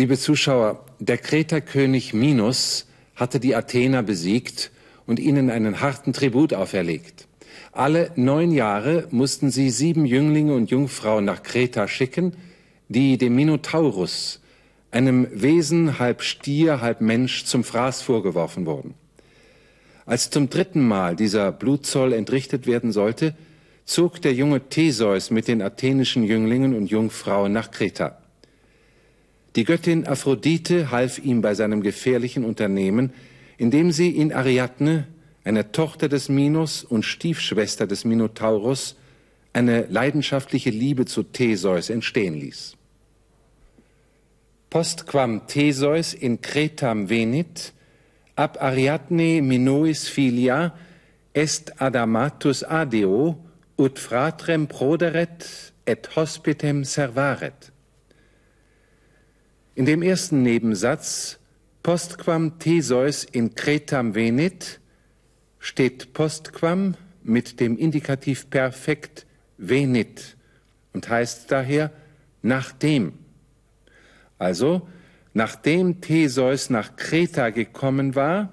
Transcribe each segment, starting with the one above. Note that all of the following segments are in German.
Liebe Zuschauer, der Kreterkönig Minos hatte die Athener besiegt und ihnen einen harten Tribut auferlegt. Alle neun Jahre mussten sie sieben Jünglinge und Jungfrauen nach Kreta schicken, die dem Minotaurus, einem Wesen halb Stier, halb Mensch, zum Fraß vorgeworfen wurden. Als zum dritten Mal dieser Blutzoll entrichtet werden sollte, zog der junge Theseus mit den athenischen Jünglingen und Jungfrauen nach Kreta. Die Göttin Aphrodite half ihm bei seinem gefährlichen Unternehmen, indem sie in Ariadne, eine Tochter des Minos und Stiefschwester des Minotaurus, eine leidenschaftliche Liebe zu Theseus entstehen ließ. Postquam Theseus in Kretam venit, ab Ariadne Minois filia, est adamatus adeo, ut fratrem proderet et hospitem servaret. In dem ersten Nebensatz Postquam Theseus in Kretam venit steht Postquam mit dem Indikativ Perfekt venit und heißt daher nachdem. Also, nachdem Theseus nach Kreta gekommen war,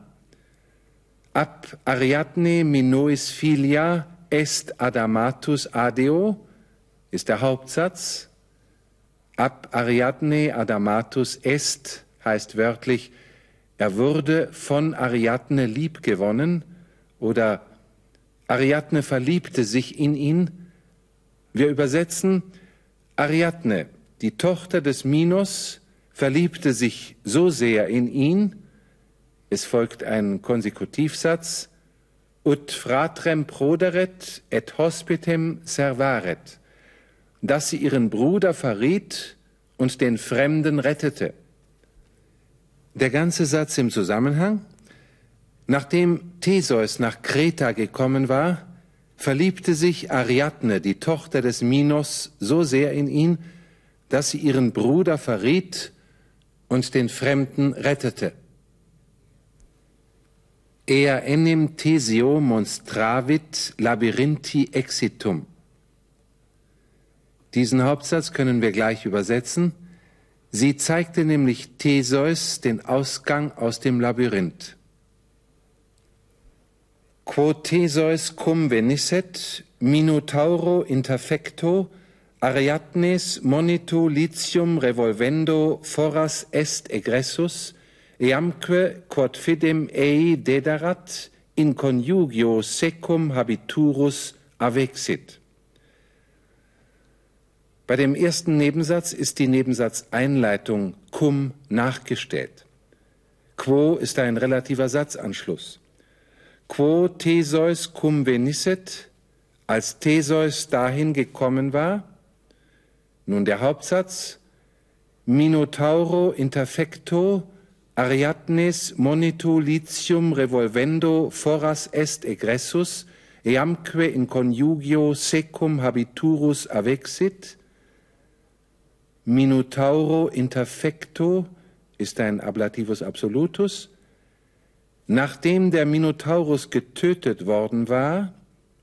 ab Ariadne Minois filia est adamatus adeo ist der Hauptsatz, Ab Ariadne Adamatus est heißt wörtlich, er wurde von Ariadne liebgewonnen oder Ariadne verliebte sich in ihn. Wir übersetzen, Ariadne, die Tochter des Minos, verliebte sich so sehr in ihn, es folgt ein Konsekutivsatz, ut fratrem proderet et hospitem servaret dass sie ihren Bruder verriet und den Fremden rettete. Der ganze Satz im Zusammenhang. Nachdem Theseus nach Kreta gekommen war, verliebte sich Ariadne, die Tochter des Minos, so sehr in ihn, dass sie ihren Bruder verriet und den Fremden rettete. Ea enim Thesio monstravit labyrinthi exitum. Diesen Hauptsatz können wir gleich übersetzen. Sie zeigte nämlich Theseus den Ausgang aus dem Labyrinth. Quo Theseus cum venisset, Minotauro interfecto, Ariadnes monito litium revolvendo foras est egressus, eamque quod fidem ei dederat, in conjugio secum habiturus avexit. Bei dem ersten Nebensatz ist die Nebensatzeinleitung cum nachgestellt. Quo ist ein relativer Satzanschluss. Quo Theseus cum venisset, als Theseus dahin gekommen war. Nun der Hauptsatz. Minotauro interfecto, Ariadnes monito litium revolvendo foras est egressus, eamque in conjugio secum habiturus avexit, Minotauro interfecto ist ein Ablativus absolutus. Nachdem der Minotaurus getötet worden war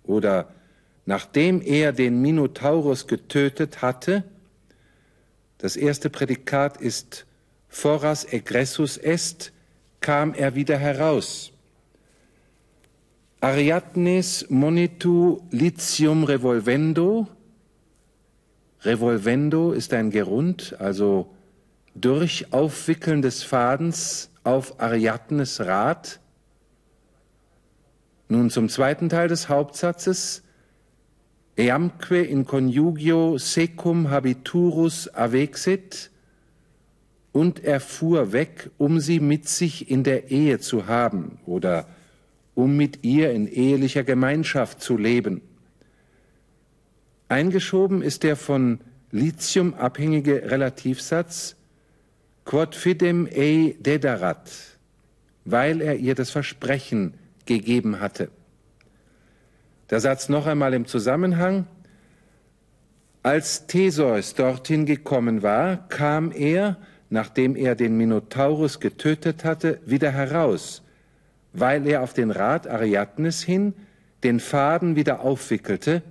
oder nachdem er den Minotaurus getötet hatte, das erste Prädikat ist foras egressus est, kam er wieder heraus. Ariadnes monitu litium revolvendo, Revolvendo ist ein Gerund, also durch Aufwickeln des Fadens auf Ariadnes Rad. Nun zum zweiten Teil des Hauptsatzes. Eamque in conjugio secum habiturus avexit und er fuhr weg, um sie mit sich in der Ehe zu haben oder um mit ihr in ehelicher Gemeinschaft zu leben. Eingeschoben ist der von Lithium abhängige Relativsatz quod fidem ei dederat, weil er ihr das Versprechen gegeben hatte. Der Satz noch einmal im Zusammenhang. Als Theseus dorthin gekommen war, kam er, nachdem er den Minotaurus getötet hatte, wieder heraus, weil er auf den Rat Ariadnes hin den Faden wieder aufwickelte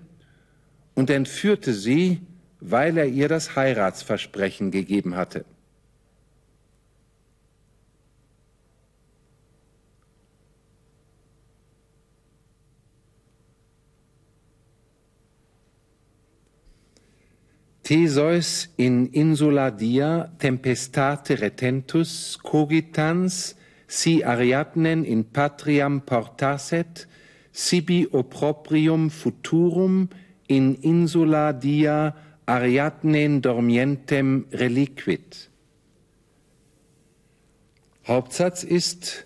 und entführte sie, weil er ihr das Heiratsversprechen gegeben hatte. Theseus in Insula Dia tempestate retentus cogitans si Ariadnen in patriam portaset sibi opprobrium futurum in insula dia Ariadnen dormientem reliquit. Hauptsatz ist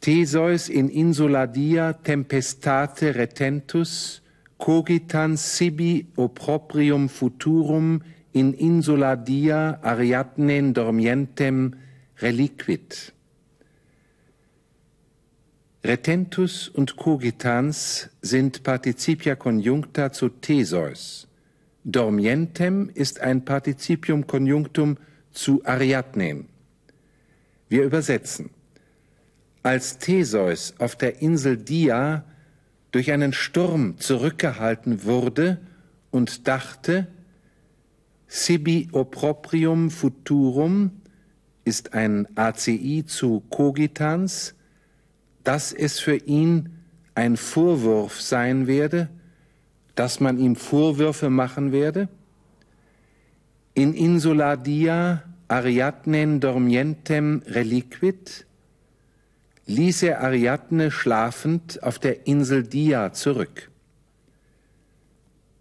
Theseus in insula dia tempestate retentus cogitans sibi opprobrium futurum in insula dia Ariadnen dormientem reliquit. Retentus und cogitans sind Partizipia conjuncta zu Theseus. Dormientem ist ein Partizipium conjunctum zu Ariadnen. Wir übersetzen. Als Theseus auf der Insel Dia durch einen Sturm zurückgehalten wurde und dachte, sibi opprobrium futurum ist ein ACI zu cogitans, dass es für ihn ein Vorwurf sein werde, dass man ihm Vorwürfe machen werde? In insula dia Ariadnen dormientem reliquit ließ er Ariadne schlafend auf der Insel Dia zurück.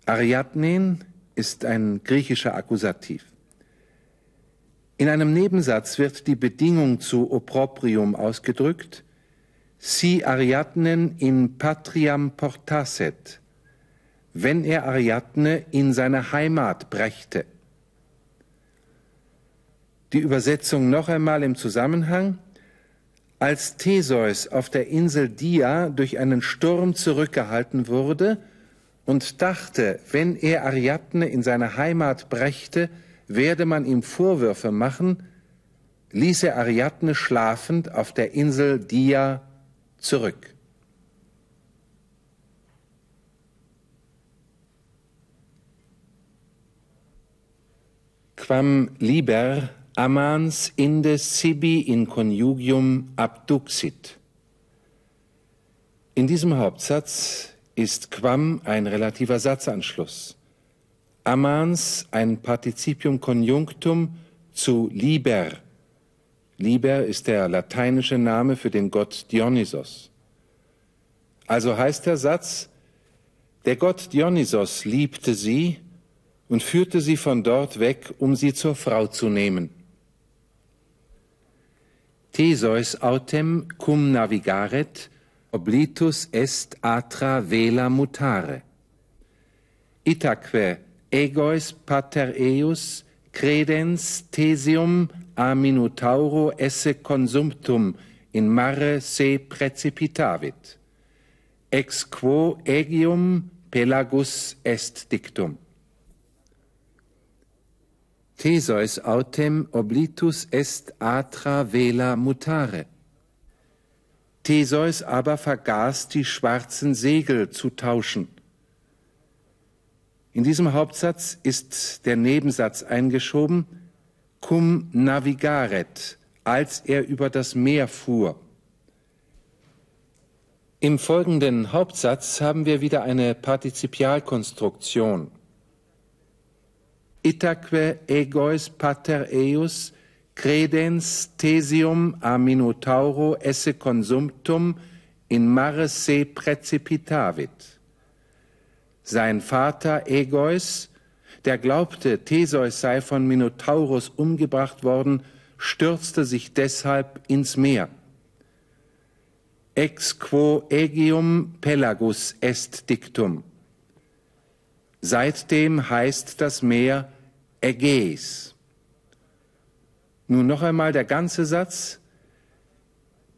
Ariadnen ist ein griechischer Akkusativ. In einem Nebensatz wird die Bedingung zu Opprobrium ausgedrückt, si Ariadnen in patriam portasset, wenn er Ariadne in seine Heimat brächte. Die Übersetzung noch einmal im Zusammenhang. Als Theseus auf der Insel Dia durch einen Sturm zurückgehalten wurde und dachte, wenn er Ariadne in seine Heimat brächte, werde man ihm Vorwürfe machen, ließ er Ariadne schlafend auf der Insel Dia zurück. Quam liber amans inde sibi in conjugium abduxit. In diesem Hauptsatz ist quam ein relativer Satzanschluss. Amans ein Partizipium conjunctum zu liber Liber ist der lateinische Name für den Gott Dionysos. Also heißt der Satz, der Gott Dionysos liebte sie und führte sie von dort weg, um sie zur Frau zu nehmen. Theseus autem cum navigaret, oblitus est atra vela mutare. Itaque egois pater eius credens thesium a esse consumptum in mare se precipitavit. Ex quo egium pelagus est dictum. Theseus autem oblitus est atra vela mutare. Theseus aber vergaß die schwarzen Segel zu tauschen. In diesem Hauptsatz ist der Nebensatz eingeschoben, cum navigaret, als er über das Meer fuhr. Im folgenden Hauptsatz haben wir wieder eine Partizipialkonstruktion. Itaque egois pater eius credens thesium a Minotauro esse consumptum in mare se precipitavit. Sein Vater Egois der glaubte, Theseus sei von Minotaurus umgebracht worden, stürzte sich deshalb ins Meer. Ex quo egium pelagus est dictum. Seitdem heißt das Meer Ägäis. Nun noch einmal der ganze Satz.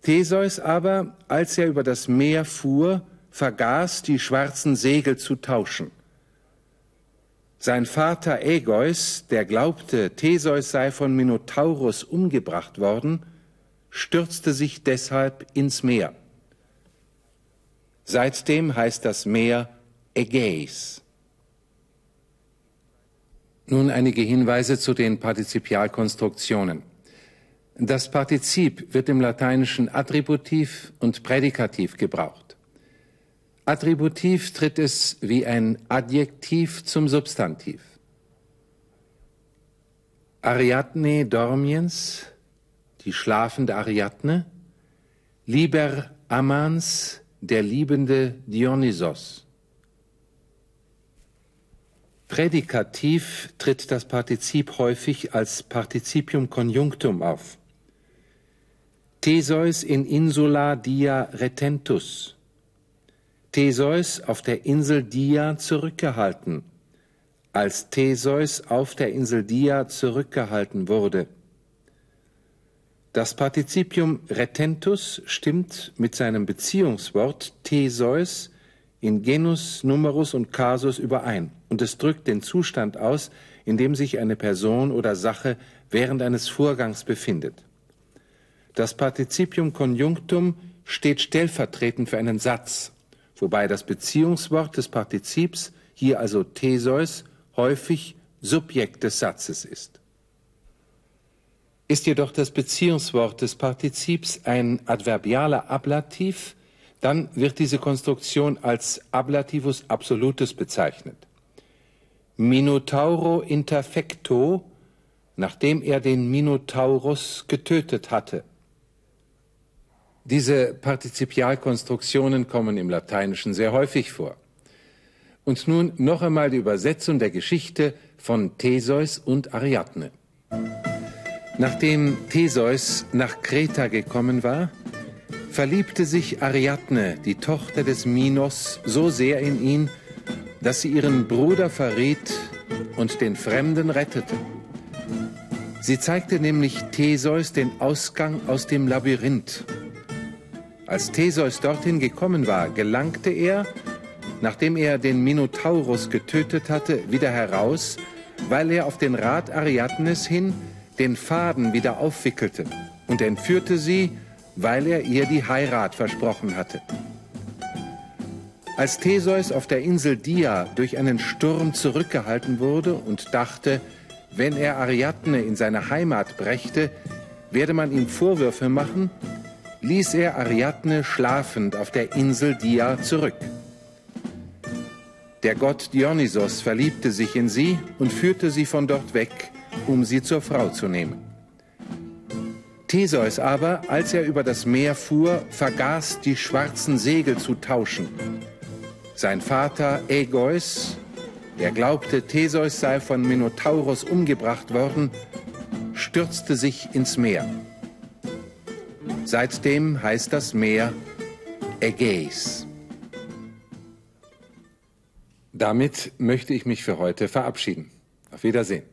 Theseus aber, als er über das Meer fuhr, vergaß, die schwarzen Segel zu tauschen. Sein Vater Ägeus, der glaubte, Theseus sei von Minotaurus umgebracht worden, stürzte sich deshalb ins Meer. Seitdem heißt das Meer Ägäis. Nun einige Hinweise zu den Partizipialkonstruktionen. Das Partizip wird im Lateinischen Attributiv und Prädikativ gebraucht. Attributiv tritt es wie ein Adjektiv zum Substantiv. Ariadne dormiens, die schlafende Ariadne, Liber amans, der liebende Dionysos. Prädikativ tritt das Partizip häufig als Partizipium conjunctum auf. Theseus in insula dia retentus. Theseus auf der Insel Dia zurückgehalten, als Theseus auf der Insel Dia zurückgehalten wurde. Das Partizipium retentus stimmt mit seinem Beziehungswort Theseus in Genus, Numerus und Kasus überein und es drückt den Zustand aus, in dem sich eine Person oder Sache während eines Vorgangs befindet. Das Partizipium conjunctum steht stellvertretend für einen Satz, wobei das Beziehungswort des Partizips, hier also Theseus, häufig Subjekt des Satzes ist. Ist jedoch das Beziehungswort des Partizips ein adverbialer Ablativ, dann wird diese Konstruktion als Ablativus absolutus bezeichnet. Minotauro interfecto, nachdem er den Minotaurus getötet hatte. Diese Partizipialkonstruktionen kommen im Lateinischen sehr häufig vor. Und nun noch einmal die Übersetzung der Geschichte von Theseus und Ariadne. Nachdem Theseus nach Kreta gekommen war, verliebte sich Ariadne, die Tochter des Minos, so sehr in ihn, dass sie ihren Bruder verriet und den Fremden rettete. Sie zeigte nämlich Theseus den Ausgang aus dem Labyrinth. Als Theseus dorthin gekommen war, gelangte er, nachdem er den Minotaurus getötet hatte, wieder heraus, weil er auf den Rat Ariadnes hin den Faden wieder aufwickelte und entführte sie, weil er ihr die Heirat versprochen hatte. Als Theseus auf der Insel Dia durch einen Sturm zurückgehalten wurde und dachte, wenn er Ariadne in seine Heimat brächte, werde man ihm Vorwürfe machen, ließ er Ariadne schlafend auf der Insel Dia zurück. Der Gott Dionysos verliebte sich in sie und führte sie von dort weg, um sie zur Frau zu nehmen. Theseus aber, als er über das Meer fuhr, vergaß die schwarzen Segel zu tauschen. Sein Vater Egeus, der glaubte, Theseus sei von Minotaurus umgebracht worden, stürzte sich ins Meer. Seitdem heißt das Meer Ägäis. Damit möchte ich mich für heute verabschieden. Auf Wiedersehen.